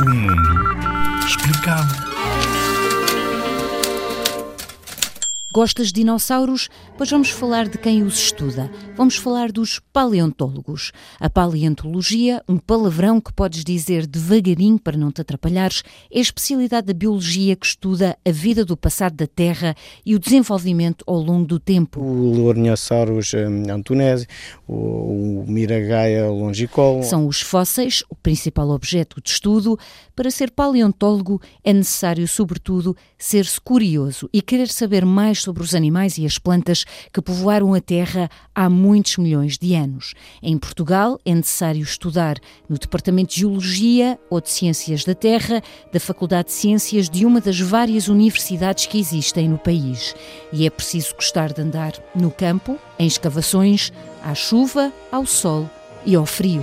O mundo explicado. Gostas de dinossauros? Pois vamos falar de quem os estuda. Vamos falar dos paleontólogos. A paleontologia, um palavrão que podes dizer devagarinho para não te atrapalhares, é a especialidade da biologia que estuda a vida do passado da Terra e o desenvolvimento ao longo do tempo. O Lorniosaurus hum, antunesi, o, Miragaia longicol. São os fósseis o principal objeto de estudo. Para ser paleontólogo é necessário, sobretudo, ser-se curioso e querer saber mais sobre os animais e as plantas que povoaram a Terra há muitos milhões de anos. Em Portugal é necessário estudar no Departamento de Geologia ou de Ciências da Terra da Faculdade de Ciências de uma das várias universidades que existem no país. E é preciso gostar de andar no campo, em escavações, à chuva, ao sol e ao frio.